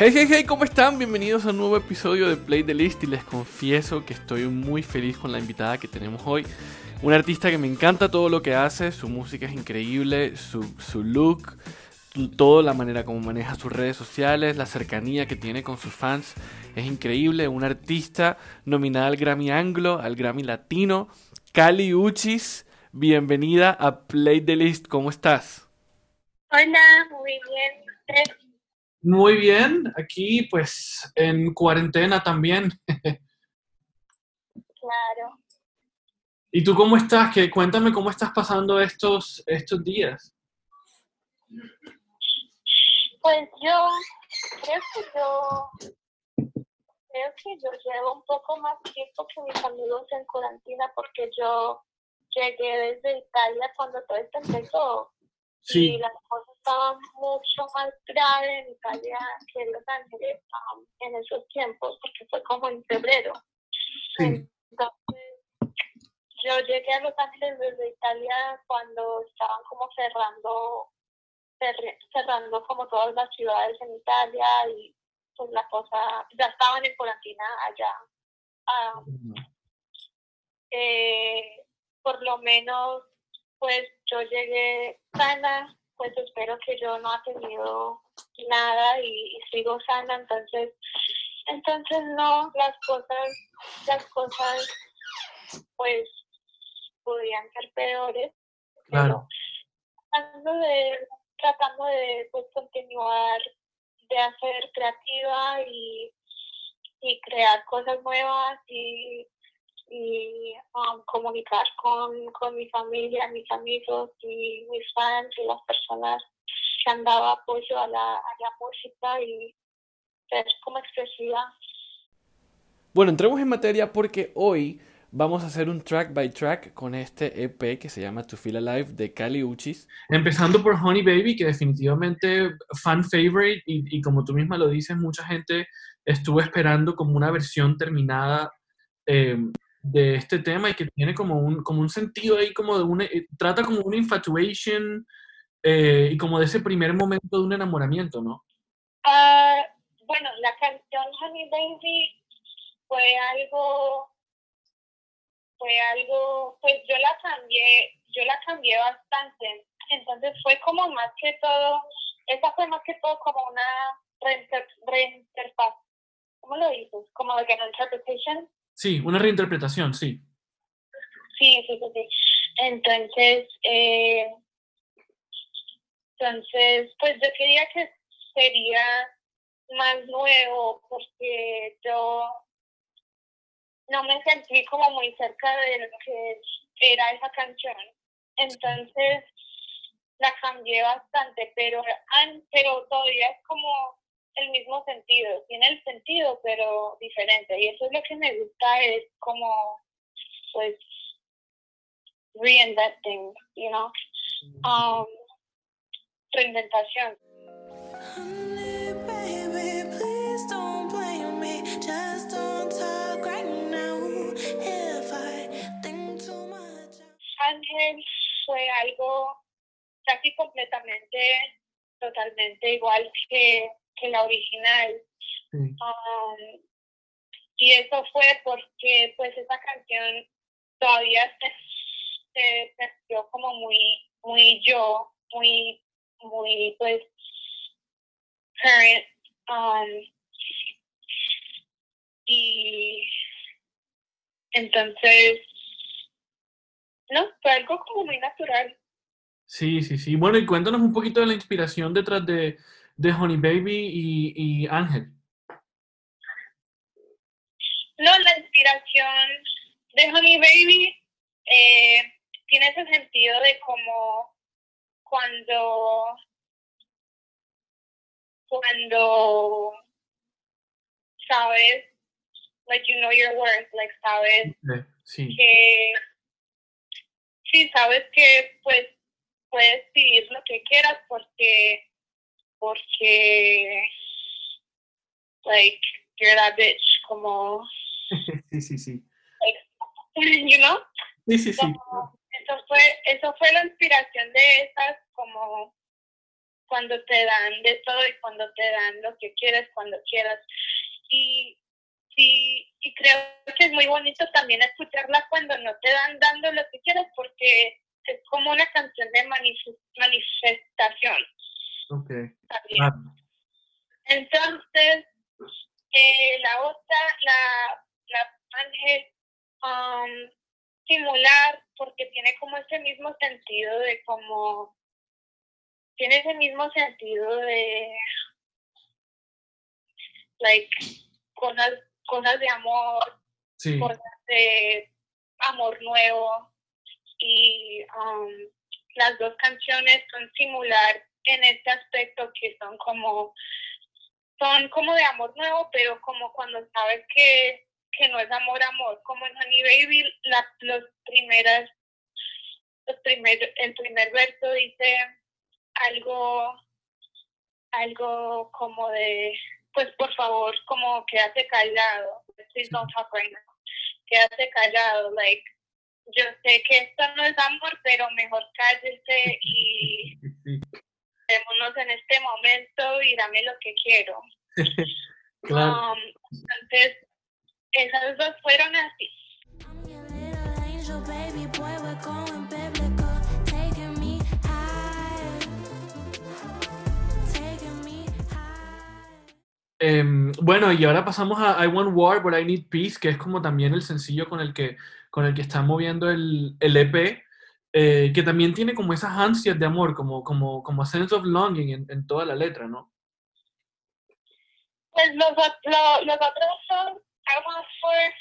Hey, hey, hey, ¿cómo están? Bienvenidos a un nuevo episodio de Play the List y les confieso que estoy muy feliz con la invitada que tenemos hoy. Un artista que me encanta todo lo que hace, su música es increíble, su, look, toda la manera como maneja sus redes sociales, la cercanía que tiene con sus fans es increíble. Un artista nominada al Grammy Anglo, al Grammy Latino, Cali Uchis. Bienvenida a Play the List, ¿cómo estás? Hola, muy bien. Muy bien, aquí pues en cuarentena también. claro. ¿Y tú cómo estás? Que cuéntame cómo estás pasando estos estos días. Pues yo creo que yo creo que yo llevo un poco más tiempo que mis amigos en cuarentena porque yo llegué desde Italia cuando todo esto empezó. Sí. Y las cosas estaban mucho más graves en Italia que en Los Ángeles um, en esos tiempos, porque fue como en febrero. Sí. Entonces, yo llegué a Los Ángeles desde Italia cuando estaban como cerrando cerrando como todas las ciudades en Italia y pues la cosa, ya estaban en cuarentena allá. Ah, eh, por lo menos, pues yo llegué sana, pues espero que yo no ha tenido nada y, sigo sana, entonces, entonces no, las cosas, las cosas, pues podrían ser peores. Claro. Tratando de, tratando de pues, continuar de hacer creativa y, y crear cosas nuevas y, y um, comunicar con, con mi familia, mis amigos y mis fans y las personas que han dado apoyo a la, a la música y ser como expresiva. Bueno, entremos en materia porque hoy vamos a hacer un track by track con este EP que se llama To Feel Alive de Cali Uchis. Empezando por Honey Baby, que definitivamente fan favorite y, y, como tú misma lo dices, mucha gente estuvo esperando como una versión terminada eh, de este tema y que tiene como un, como un sentido ahí como de una, eh, trata como una infatuation eh, y como de ese primer momento de un enamoramiento, ¿no? Uh, bueno, la canción Honey Baby fue algo fue algo, pues yo la cambié, yo la cambié bastante. Entonces fue como más que todo, esa fue más que todo como una reinterfaz. ¿Cómo lo dices? Como like an interpretation. Sí, una reinterpretación, sí. Sí, sí, sí. Entonces, eh, entonces, pues yo quería que sería más nuevo porque yo no me sentí como muy cerca de lo que era esa canción. Entonces la cambié bastante, pero, pero todavía es como el mismo sentido, tiene el sentido, pero diferente. Y eso es lo que me gusta, es como, pues, reinventing, you know, um, reinventación. Ángel fue algo casi completamente, totalmente igual que, que la original. Um, y eso fue porque pues esa canción todavía se, se, como muy, muy yo, muy, muy pues current. Um, y entonces no, fue algo como muy natural. Sí, sí, sí. Bueno, y cuéntanos un poquito de la inspiración detrás de, de Honey Baby y, y Ángel. No, la inspiración de Honey Baby eh, tiene ese sentido de como cuando cuando sabes like you know your worth like sabes sí. que sí, sabes que pues puedes pedir lo que quieras porque, porque, like, you're that bitch, como... sí, sí, sí. you know? Sí, sí, sí. eso, fue, eso fue la inspiración de esas como cuando te dan de todo y cuando te dan lo que quieres, cuando quieras. Y, y, y creo que es muy bonito también escucharla cuando no te dan dando lo que quieres porque es como una canción de manifestación. Ok. Entonces, eh, la otra, la, la ángel, um, simular, porque tiene como ese mismo sentido de como, tiene ese mismo sentido de, like, cosas, cosas de amor, cosas de amor nuevo, y um, las dos canciones son simular en este aspecto que son como son como de amor nuevo, pero como cuando sabes que, que no es amor, amor, como en Honey Baby, la, los primeras, los primer, el primer verso dice algo, algo como de, pues por favor, como quédate callado, please don't talk right now, quédate callado, like, yo sé que esto no es amor, pero mejor cállese y Démonos en este momento y dame lo que quiero. claro. Um, entonces, esas dos fueron así. Eh, bueno, y ahora pasamos a I Want War, but I Need Peace, que es como también el sencillo con el que, con el que está moviendo el, el EP, eh, que también tiene como esas ansias de amor, como, como, como sense of longing en, en toda la letra, ¿no? Pues los, los, los otros son I Want For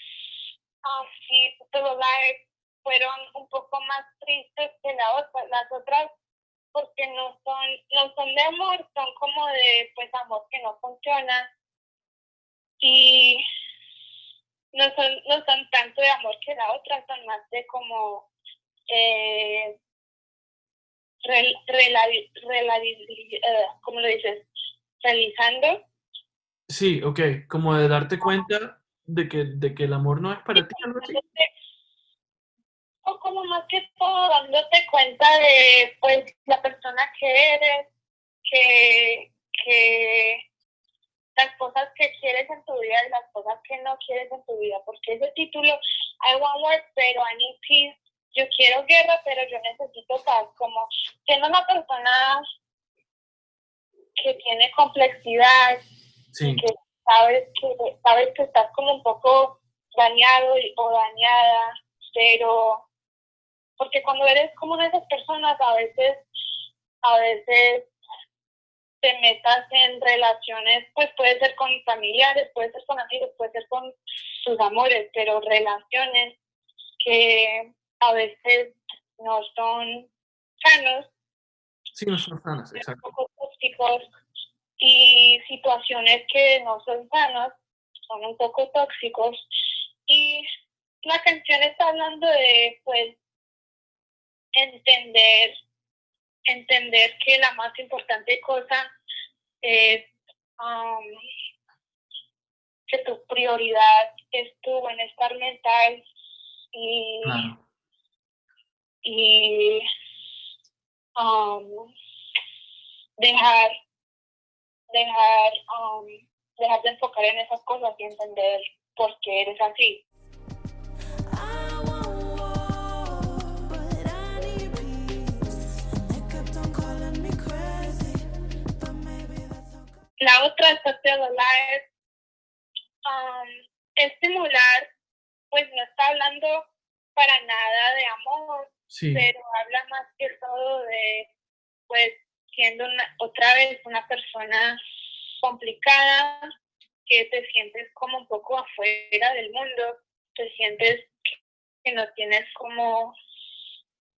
Still Alive fueron un poco más tristes que la otra. Las otras porque no son, no son de amor, son como de pues amor que no funciona. Y no son, no son tanto de amor que la otra, son más de como eh, rel, eh, ¿cómo lo dices? Realizando. Sí, ok, como de darte cuenta de que, de que el amor no es para ti, O como más que todo dándote cuenta de pues la persona que eres, que, que las cosas que quieres en tu vida y las cosas que no quieres en tu vida, porque ese título, I want war, pero I need peace, yo quiero guerra, pero yo necesito paz, como siendo una persona que tiene complejidad, que sabes que sabes que estás como un poco dañado o dañada, pero porque cuando eres como una de esas personas a veces a veces te metas en relaciones, pues puede ser con familiares, puede ser con amigos, puede ser con tus amores, pero relaciones que a veces no son sanos. Sí, no son sanos, exacto. Tóxicos y situaciones que no son sanas, son un poco tóxicos. Y la canción está hablando de, pues, entender, entender que la más importante cosa es um, que tu prioridad es tu bienestar mental y y um, dejar, dejar, um, dejar de enfocar en esas cosas y entender por qué eres así. La otra es um, estimular, pues no está hablando para nada de amor, pero habla más que todo de, pues, siendo otra vez una persona complicada, que te sientes como un poco afuera del mundo, te sientes que no tienes como,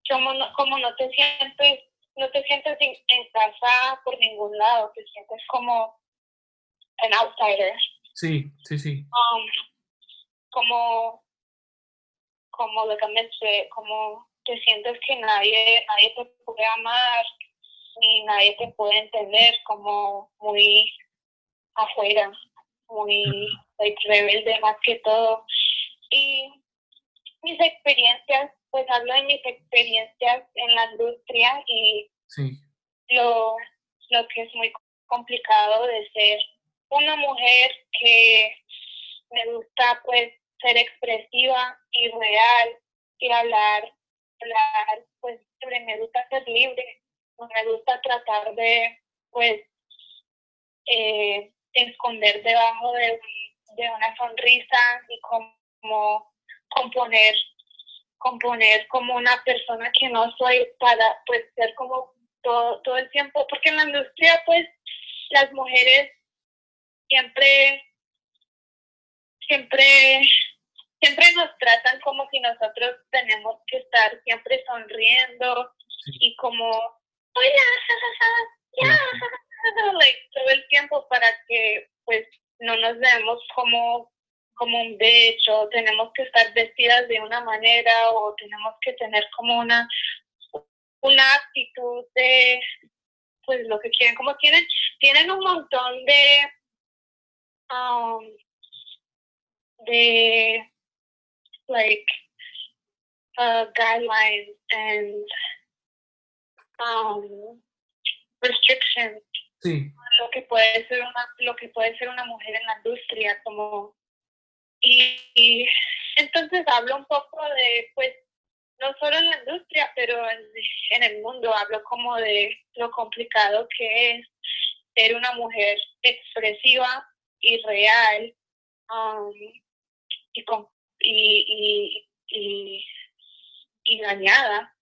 como no, como no te sientes, no te sientes en, casa por ningún lado, te sientes como an outsider. Sí, sí, sí. Um, como, como como te sientes que nadie, nadie te puede amar, ni nadie te puede entender, como muy afuera, muy rebelde más que todo. Y mis experiencias, pues hablo de mis experiencias en la industria y lo, lo que es muy complicado de ser una mujer que me gusta pues ser expresiva y real y hablar, hablar pues me gusta ser libre, me gusta tratar de pues eh, esconder debajo de, de una sonrisa y como componer componer como una persona que no soy para pues ser como todo, todo el tiempo, porque en la industria pues las mujeres siempre, siempre, siempre nos tratan como si nosotros tenemos que estar siempre sonriendo y como, oye, ya, todo el tiempo para que pues no nos veamos como como un becho, tenemos que estar vestidas de una manera o tenemos que tener como una una actitud de pues lo que quieren como tienen tienen un montón de um, de like uh, guidelines and um, restrictions sí. lo que puede ser una lo que puede ser una mujer en la industria como y, entonces hablo un poco de, pues, no solo en la industria, pero en, el mundo, hablo como de lo complicado que es ser una mujer expresiva y real um, y, y, y, y, dañada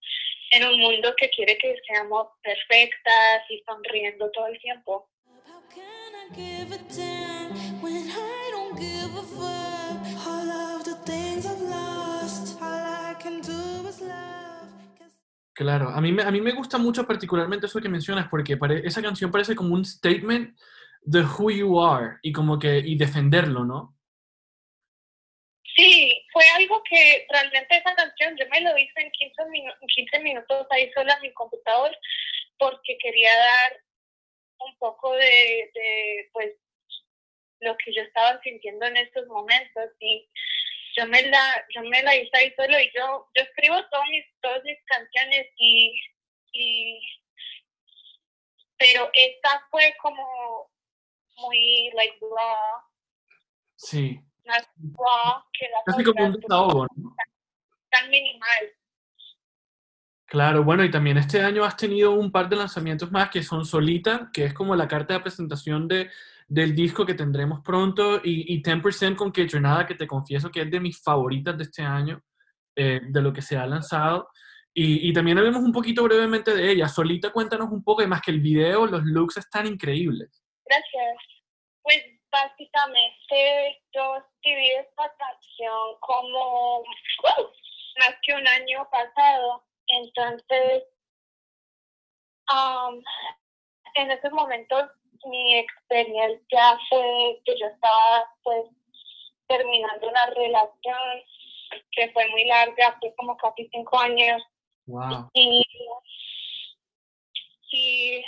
en un mundo que quiere que seamos perfectas y sonriendo todo el tiempo. Claro, a mí, me, a mí me gusta mucho particularmente eso que mencionas, porque esa canción parece como un statement de who you are y como que y defenderlo, ¿no? Fue algo que realmente esa canción yo me lo hice en 15, 15 minutos ahí sola en mi computador porque quería dar un poco de, de pues lo que yo estaba sintiendo en estos momentos y yo me la, yo me la hice ahí solo y yo, yo escribo todas mis, todas mis canciones y, y pero esta fue como muy like raw. Sí. Más raw que la Casi como un desahogo, ¿no? Tan minimal. Claro, bueno, y también este año has tenido un par de lanzamientos más que son Solita, que es como la carta de presentación de, del disco que tendremos pronto y, y 10% con que nada que te confieso que es de mis favoritas de este año, eh, de lo que se ha lanzado. Y, y, también hablemos un poquito brevemente de ella. Solita, cuéntanos un poco, además que el video, los looks están increíbles. Gracias. Pues básicamente yo escribí esta canción como más que un año pasado. Entonces, um, en esos momentos mi experiencia fue que yo estaba pues terminando una relación que fue muy larga, fue como casi cinco años. Wow. Y, y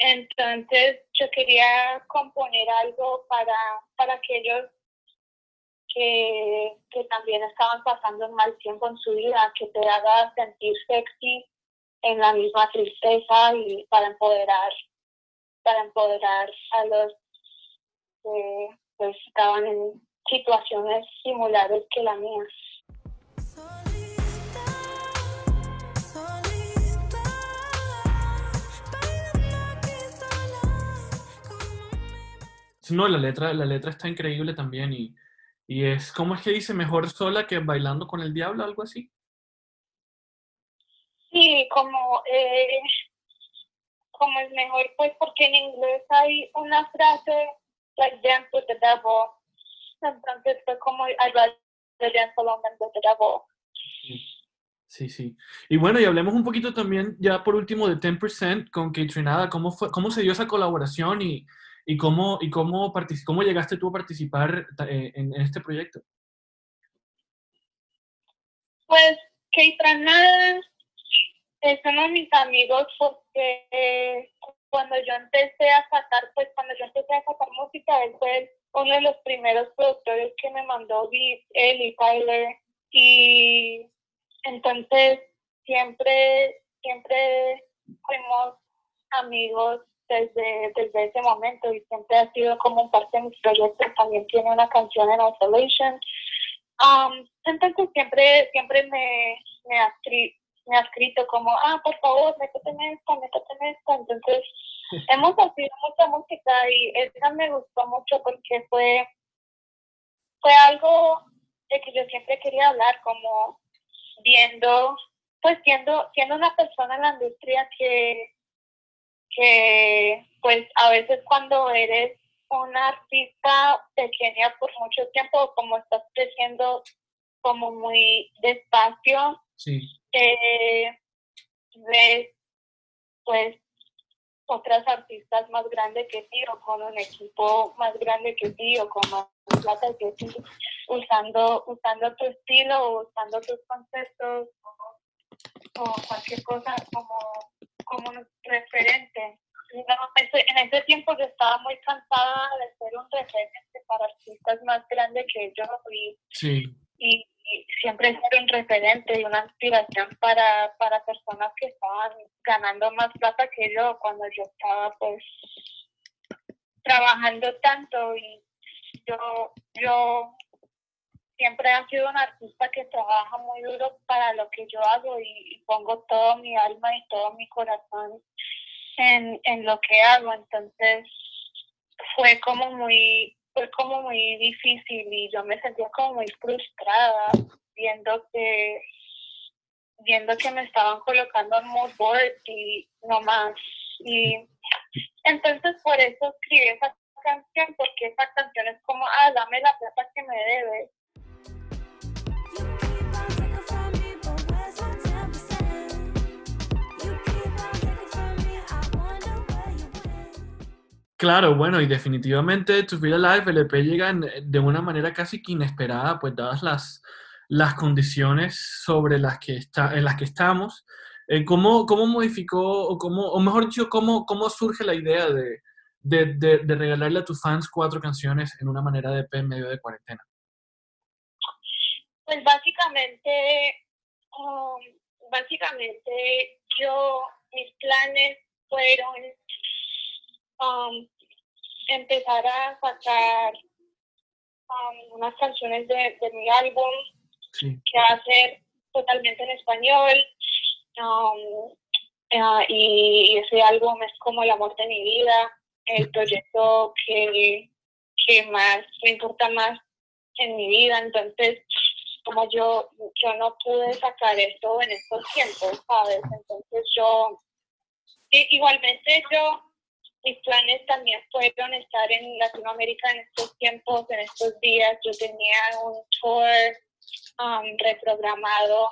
entonces yo quería componer algo para, para aquellos que, que también estaban pasando un mal tiempo en su vida, que te haga sentir sexy en la misma tristeza y para empoderar para empoderar a los que pues, estaban en situaciones similares que la mía. No, la letra, la letra está increíble también y, y es, ¿cómo es que dice mejor sola que bailando con el diablo, algo así? Sí, como eh, como es mejor, pues porque en inglés hay una frase, like dance with the devil. Entonces fue como I rather dance alone than with the devil. Sí, sí. Y bueno, y hablemos un poquito también, ya por último, de 10% con Trinada. ¿Cómo, fue, ¿Cómo se dio esa colaboración y, y, cómo, y cómo, cómo llegaste tú a participar eh, en, este proyecto? Pues Trinada es uno de mis amigos porque cuando yo empecé a sacar, pues cuando yo empecé a sacar música, él fue uno de los primeros productores que me mandó beats, él y Tyler. Y entonces siempre, siempre fuimos amigos desde, desde ese momento y siempre ha sido como parte de mis proyectos. También tiene una canción en Isolation. Um, entonces siempre, siempre me, me, ha, me ha escrito como, ah, por favor, métete en esto, métete esto. Entonces hemos hacido mucha música y esa me gustó mucho porque fue, fue algo de que yo siempre quería hablar, como viendo, pues siendo, siendo una persona en la industria que que pues a veces cuando eres una artista pequeña por mucho tiempo, como estás creciendo como muy despacio, eh, ves pues otras artistas más grandes que ti o con un equipo más grande que ti o con más plata que ti, usando, usando tu estilo o usando tus conceptos o cualquier cosa como como un referente. en ese tiempo yo estaba muy cansada de ser un referente para artistas más grandes que yo y, y, siempre ser un referente y una inspiración para, para personas que estaban ganando más plata que yo cuando yo estaba pues trabajando tanto y yo, yo siempre ha sido un artista que trabaja muy duro para lo que yo hago y, pongo todo mi alma y todo mi corazón en, en lo que hago. Entonces fue como muy fue como muy difícil y yo me sentía como muy frustrada viendo que viendo que me estaban colocando en mood board y no más y entonces por eso escribí esa canción porque esa canción es como ah dame la plata que me debes Claro, bueno, y definitivamente To Feel Alive, el EP llega de una manera casi que inesperada, pues dadas las, las condiciones sobre las que está, en las que estamos. Eh, ¿cómo, ¿Cómo modificó, o, cómo, o mejor dicho, cómo, cómo surge la idea de, de, regalarle a tus fans cuatro canciones en una manera de EP en medio de cuarentena? Pues básicamente, um, básicamente yo, mis planes fueron um, empezar a sacar um, unas canciones de, mi álbum que va a ser totalmente en español. Um, uh, y ese álbum es como el amor de mi vida, el proyecto que, que más me importa más en mi vida. Entonces, como yo, yo no pude sacar esto en estos tiempos, ¿sabes? Entonces yo, igualmente yo mis planes también fueron estar en Latinoamérica en estos tiempos, en estos días. Yo tenía un tour um, reprogramado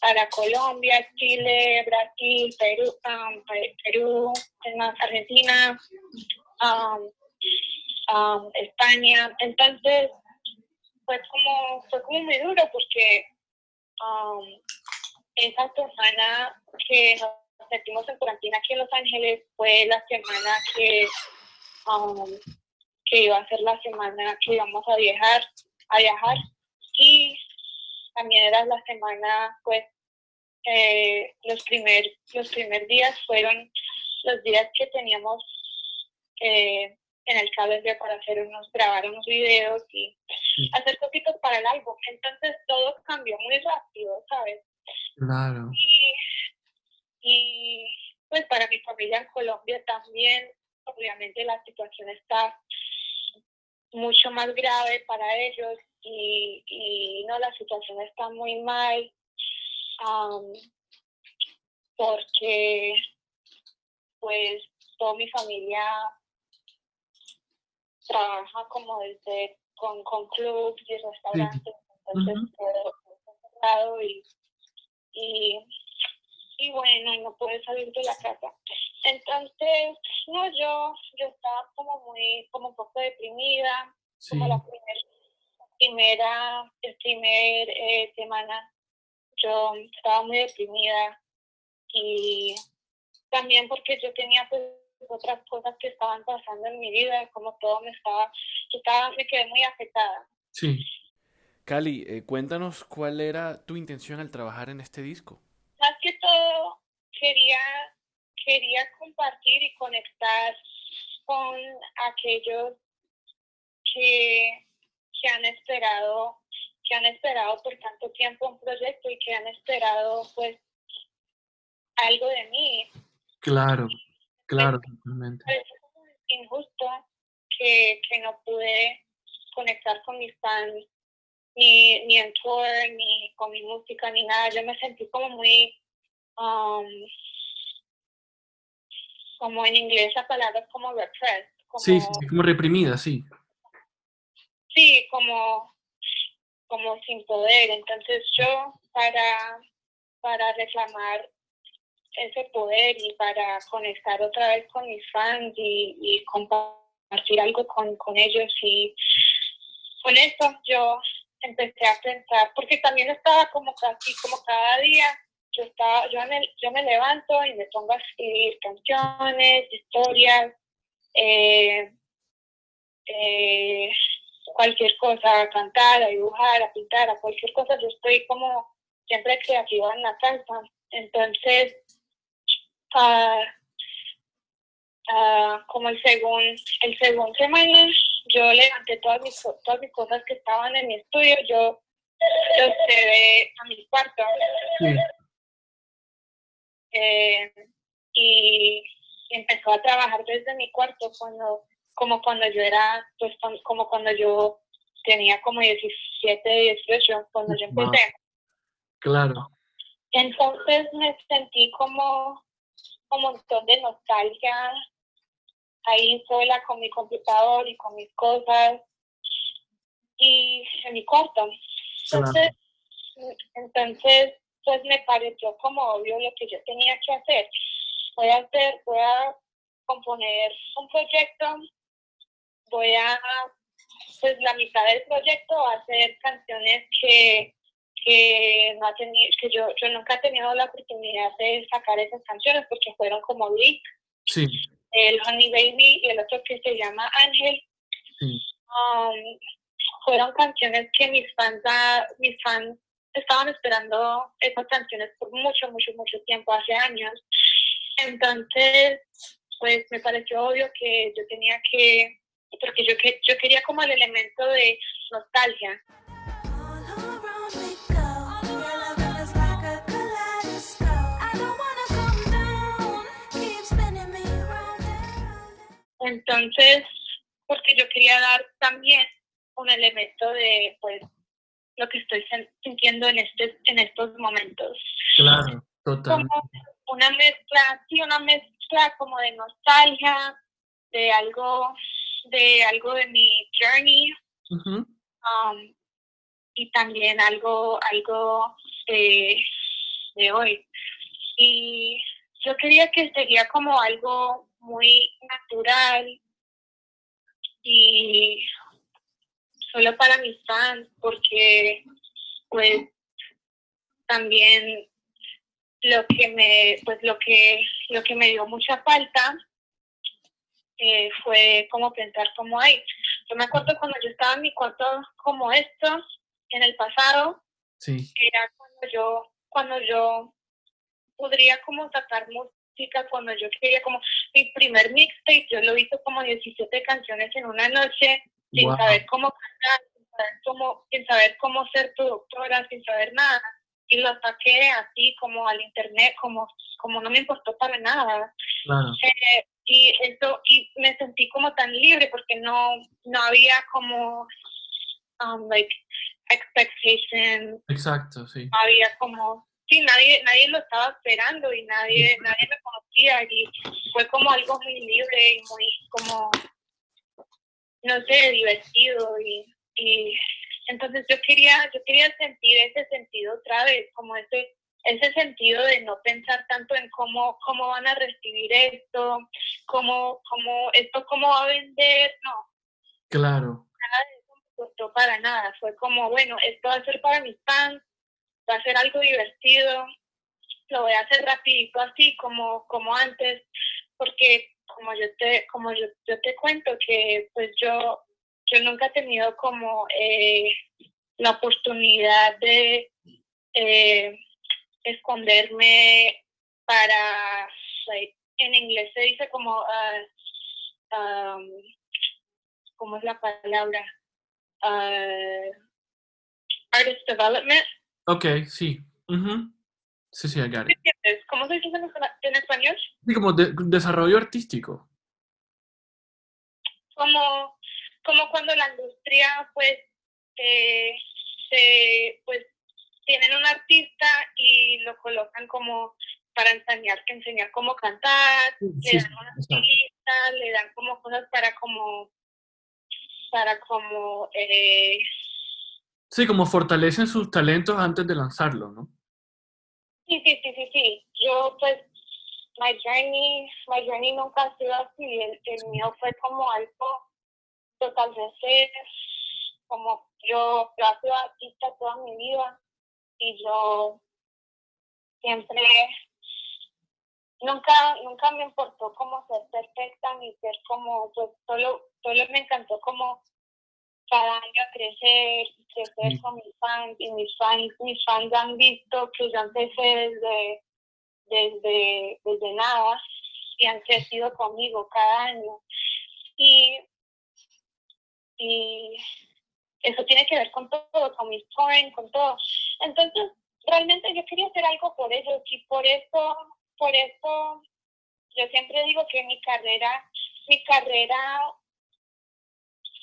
para Colombia, Chile, Brasil, Perú, um, Perú, Argentina, um, España. Entonces fue como fue como muy duro porque esa semana que metimos en cuarentena aquí en Los Ángeles fue la semana que, um, que iba a ser la semana que íbamos a viajar, a viajar y también era la semana, pues, eh, los primer, los primer días fueron los días que teníamos eh, en el cable para hacer unos, grabar unos videos y hacer cositas para el álbum. Entonces todo cambió muy rápido, ¿sabes? Claro. Y y pues para mi familia en Colombia también, obviamente la situación está mucho más grave para ellos y, y no, la situación está muy mal porque pues toda mi familia trabaja como desde con, con clubs y restaurantes, entonces todo, cerrado y, y y bueno, no pude salir de la casa. Entonces, no, yo, yo estaba como muy, como un poco deprimida, como la primera, el primer eh, semana, yo estaba muy deprimida y también porque yo tenía pues otras cosas que estaban pasando en mi vida, como todo me estaba, yo estaba, me quedé muy afectada. Sí. Cali, eh, cuéntanos cuál era tu intención al trabajar en este disco más que todo quería, quería compartir y conectar con aquellos que, que han esperado que han esperado por tanto tiempo un proyecto y que han esperado pues algo de mí. Claro, claro, totalmente. Es injusto que, que no pude conectar con mis fans ni, ni en tour, ni con mi música, ni nada. Yo me sentí como muy, um, como en inglés la palabra es como repressed. sí, sí, como reprimida, sí. Sí, como, como sin poder. Entonces yo para, para reclamar ese poder y para conectar otra vez con mis fans y, y compartir algo con, con ellos y con eso yo empecé a pensar, porque también estaba como casi, como cada día, yo estaba, yo me, yo me levanto y me pongo a escribir canciones, historias, eh, eh, cualquier cosa, a cantar, a dibujar, a pintar, a cualquier cosa, yo estoy como siempre creativa en la casa. Entonces, uh, como el segundo, el segundo semana, yo levanté todas mis, todas mis cosas que estaban en mi estudio, yo los llevé a mi cuarto. Eh, y empezó a trabajar desde mi cuarto cuando como cuando yo era pues como cuando yo tenía como 17 18 cuando yo empecé. Claro. Entonces me sentí como un montón de nostalgia ahí sola con mi computador y con mis cosas y en mi cuarto. Entonces, entonces pues me pareció como obvio lo que yo tenía que hacer. Voy a hacer, voy a componer un proyecto, voy a, pues la mitad del proyecto va a ser canciones que, que no ha tenido, que yo, yo nunca he tenido la oportunidad de sacar esas canciones porque fueron como leak. Sí el Honey Baby y el otro que se llama Ángel. Um, fueron canciones que mis fans, ah, mis fans estaban esperando esas canciones por mucho, mucho, mucho tiempo, hace años. Entonces, pues me pareció obvio que yo tenía que, porque yo, yo quería como el elemento de nostalgia. Entonces, porque yo quería dar también un elemento de, pues, lo que estoy sintiendo en, este, en estos momentos. Claro, total. una mezcla, sí, una mezcla como de nostalgia, de algo, de algo de mi journey, um, y también algo, algo de, de hoy. Y yo quería que sería como algo muy natural y solo para mis fans porque pues también lo que me pues lo que lo que me dio mucha falta eh, fue como pensar como hay yo me acuerdo cuando yo estaba en mi cuarto como esto en el pasado sí. era cuando yo cuando yo podría como sacar cuando yo quería como mi primer mixtape, yo lo hice como 17 canciones en una noche, sin saber cómo cantar, sin saber cómo, sin saber cómo ser productora, sin saber nada. Y lo saqué así como al internet, como, como no me importó para nada. Eh, y eso, y me sentí como tan libre porque no, no había como um, like expectation. Exacto, sí. No había como sí, nadie, nadie lo estaba esperando y nadie, nadie me conocía y fue como algo muy libre y muy como, no sé, divertido y, y entonces yo quería, yo quería sentir ese sentido otra vez, como ese, ese sentido de no pensar tanto en cómo, cómo van a recibir esto, cómo, cómo, esto cómo va a vender, no. Claro. Nada de eso me gustó para nada, fue como, bueno, esto va a ser para mis fans, va a ser algo divertido, lo voy a hacer rapidito así como, como antes, porque como yo te, como yo, yo te cuento que pues yo, yo nunca he tenido como eh, la oportunidad de eh, esconderme para en inglés se dice como, uh, ¿cómo es la palabra? Uh, artist development. Ok, sí. Sí, sí, I got ¿Cómo se dice en, español? Sí, como desarrollo artístico. Como, como cuando la industria, pues, eh, se, pues, tienen un artista y lo colocan como para enseñar, enseñar cómo cantar, le dan una lista, le dan como cosas para como, para como, eh, Sí, como fortalecen sus talentos antes de lanzarlo, ¿no? Sí, sí, sí, sí, sí. Yo, pues, my journey, my journey nunca ha sido así. El, mío fue como algo totalmente, como yo, yo he sido artista toda mi vida y yo siempre nunca nunca me importó como ser perfecta ni ser como pues solo solo me encantó como cada año crecer crecer con mis fans y mis fans mis fans han visto que yo empecé desde desde desde nada y han crecido conmigo cada año. Y y eso tiene que ver con todo con mis touring con todo. Entonces realmente yo quería hacer algo por ellos y por eso por eso yo siempre digo que mi carrera, mi carrera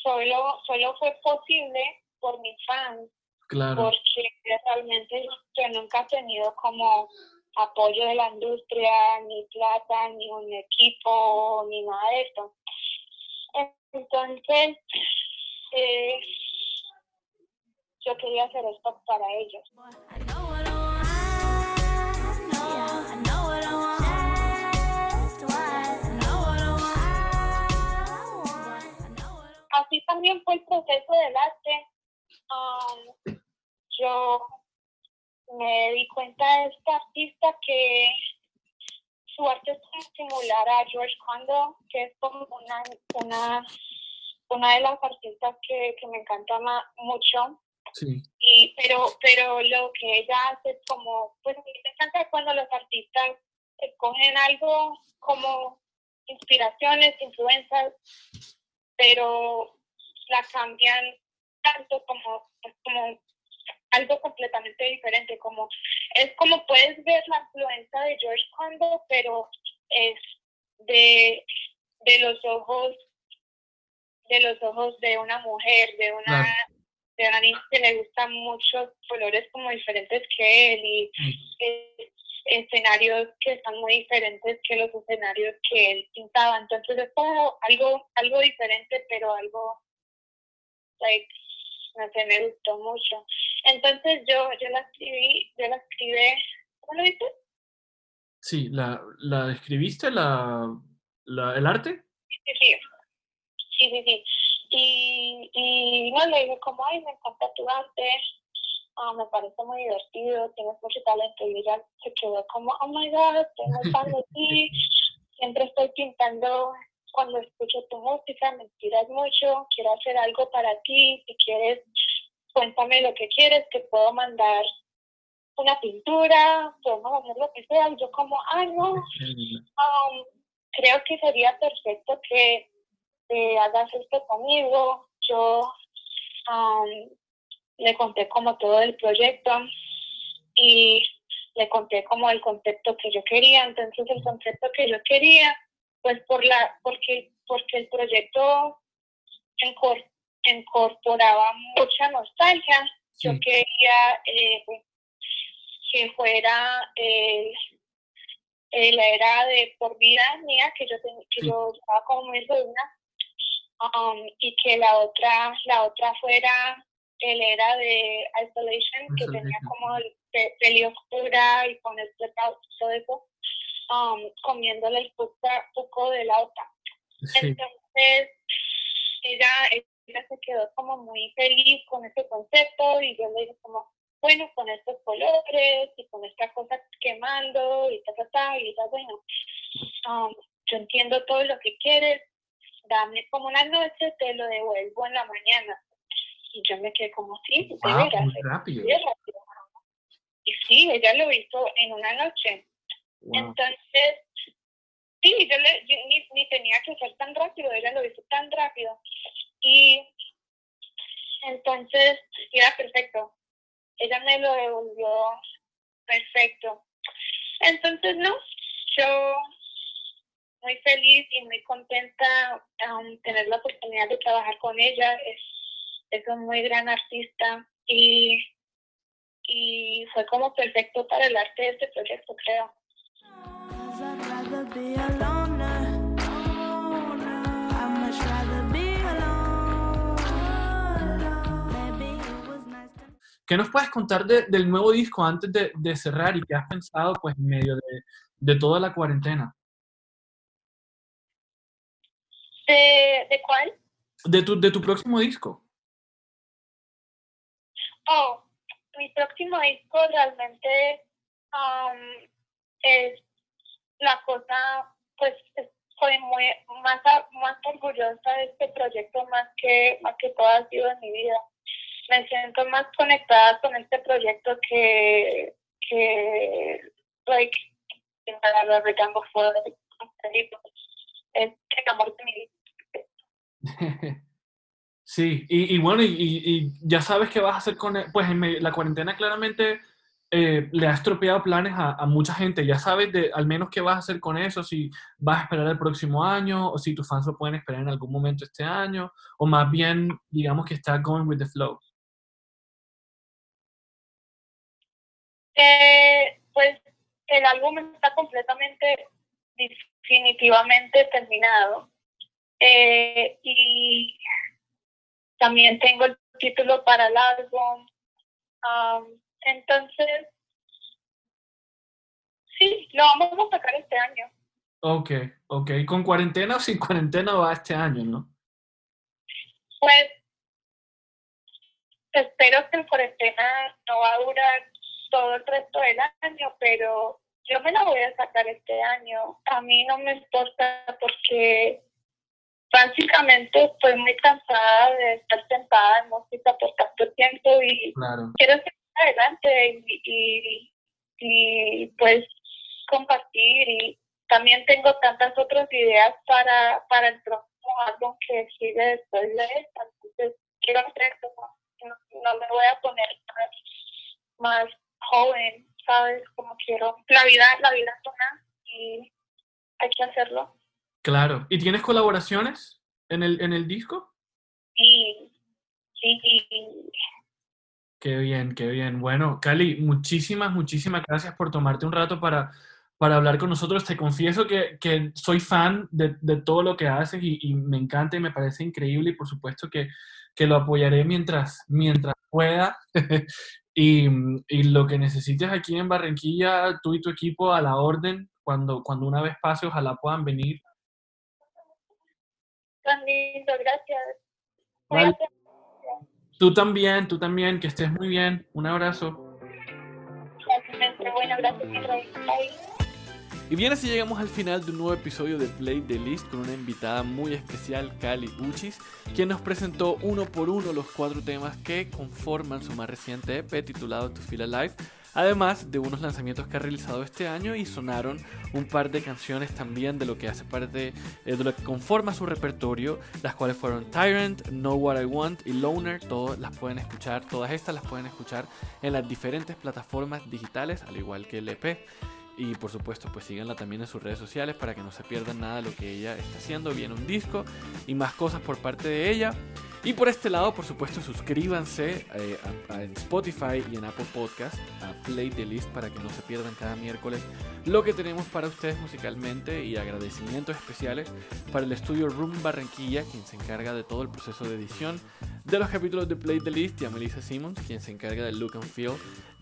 solo, solo fue posible por mis fans. Claro. Porque realmente yo nunca he tenido como apoyo de la industria, ni plata, ni un equipo, ni nada de esto. Entonces, eh, yo quería hacer esto para ellos. Así también fue el proceso del arte. Um, yo me di cuenta de esta artista que su arte es similar a George Kondo, que es como una, una, una de las artistas que, que me encanta mucho. Sí. Y, pero, pero lo que ella hace es como, pues me encanta cuando los artistas escogen algo como inspiraciones, influencias, pero la cambian tanto como, como algo completamente diferente, como es como puedes ver la influencia de George Kondo, pero es de, de los ojos de los ojos de una mujer, de una de una niña que le gustan muchos colores como diferentes que él y escenarios que están muy diferentes que los escenarios que él pintaba. Entonces es como algo, algo diferente, pero algo, like, no sé, me gustó mucho. Entonces yo, yo la escribí, yo la escribí, ¿cómo lo dices? Sí, ¿la, la escribiste, la, la, el arte? Sí, sí, sí, sí, sí. Y, y no le dije como, ay, me encanta tu arte, Ah, me parece muy divertido, tienes mucho talento. Y ella se quedó como, oh my god, estoy de ti, siempre estoy pintando cuando escucho tu música, me inspiras mucho, quiero hacer algo para ti, si quieres, cuéntame lo que quieres, te puedo mandar una pintura, podemos hacer lo que sea. Y yo como, ah, no, um, creo que sería perfecto que hagas esto conmigo. Yo um, le conté como todo el proyecto y le conté como el concepto que yo quería. Entonces el concepto que yo quería, pues por la, porque, porque el proyecto incorporaba mucha nostalgia. Yo quería eh, que fuera eh, la era de por vida mía, que yo, que yo estaba como muy um, y que la otra, la otra fuera él era de Isolation, que tenía como el peli oscura y con el todo eso, um, comiéndole el poco de la otra. Entonces, ella, ella se quedó como muy feliz con ese concepto y yo le dije como, bueno, con estos colores y con esta cosa quemando y ta, ta, ta, y ta, bueno, um, yo entiendo todo lo que quieres, dame como una noche, te lo devuelvo en la mañana. Y yo me quedé como, sí, de wow, Muy rápido. Y sí, ella lo hizo en una noche. Entonces, sí, yo, le, ni, ni, tenía que ser tan rápido, ella lo hizo tan rápido. Y entonces, era perfecto. Ella me lo devolvió perfecto. Entonces, no, yo muy feliz y muy contenta um, tener la oportunidad de trabajar con ella. Es, es un muy gran artista y, y fue como perfecto para el arte de este proyecto, creo. ¿Qué nos puedes contar del nuevo disco antes de, cerrar y qué has pensado pues en medio de, toda la cuarentena? ¿De, cuál? De tu, de tu próximo disco. Oh, mi próximo disco realmente um, es la cosa, pues estoy muy más, más orgullosa de este proyecto más que, más que todo ha sido en mi vida me siento más conectada con este proyecto que, que like, en palabras de Gango es el amor de mi vida. Sí, y, y bueno, y, ya sabes qué vas a hacer con, pues en la cuarentena claramente eh, le ha estropeado planes a, a, mucha gente, ya sabes de al menos qué vas a hacer con eso, si vas a esperar el próximo año, o si tus fans lo pueden esperar en algún momento este año, o más bien, digamos que está going with the flow. Eh, pues el álbum está completamente, definitivamente terminado. Eh, y también tengo el título para el álbum. entonces, sí, lo vamos a sacar este año. Ok, ok. ¿Con cuarentena o sin cuarentena va este año, no? Pues espero que en cuarentena no va a durar todo el resto del año, pero yo me la voy a sacar este año. A mí no me importa porque básicamente estoy muy cansada de estar sentada en música por tanto tiempo y quiero seguir adelante y, y, pues compartir y también tengo tantas otras ideas para, para el próximo álbum que sigue después de esta, entonces quiero hacer no, no me voy a poner más joven, ¿sabes? Como quiero. La vida, la vida es una y hay que hacerlo. Claro. ¿Y tienes colaboraciones en el, en el disco? Sí, sí. Qué bien, qué bien. Bueno, Cali, muchísimas, muchísimas gracias por tomarte un rato para, para hablar con nosotros. Te confieso que, que soy fan de, de, todo lo que haces y, y, me encanta y me parece increíble y por supuesto que, que lo apoyaré mientras, mientras pueda. Y, y, lo que necesites aquí en Barranquilla, tú y tu equipo a la orden, cuando, cuando una vez pase, ojalá puedan venir. Tan lindo, gracias. Tú también, tú también, que estés muy bien. Un abrazo. Bueno, gracias, y bien, así llegamos al final de un nuevo episodio de Play the List con una invitada muy especial, Cali Uchis, quien nos presentó uno por uno los cuatro temas que conforman su más reciente EP titulado To Feel Alive. Además de unos lanzamientos que ha realizado este año y sonaron un par de canciones también de lo que hace parte eh, de lo que conforma su repertorio, las cuales fueron Tyrant, Know What I Want y Loner. Todas las pueden escuchar, todas estas las pueden escuchar en las diferentes plataformas digitales, al igual que el EP. Y por supuesto, pues síganla también en sus redes sociales para que no se pierdan nada de lo que ella está haciendo. Viene un disco y más cosas por parte de ella. Y por este lado, por supuesto, suscríbanse eh, en Spotify y en Apple Podcast a Play the List para que no se pierdan cada miércoles lo que tenemos para ustedes musicalmente y agradecimientos especiales para el estudio Room Barranquilla, quien se encarga de todo el proceso de edición de los capítulos de Play the List, y a Melissa Simmons, quien se encarga del look and feel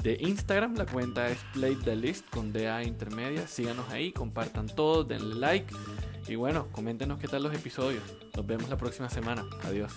de Instagram. La cuenta es Play the List con DA intermedia. Síganos ahí, compartan todo, denle like y bueno, coméntenos qué tal los episodios. Nos vemos la próxima semana. Adiós.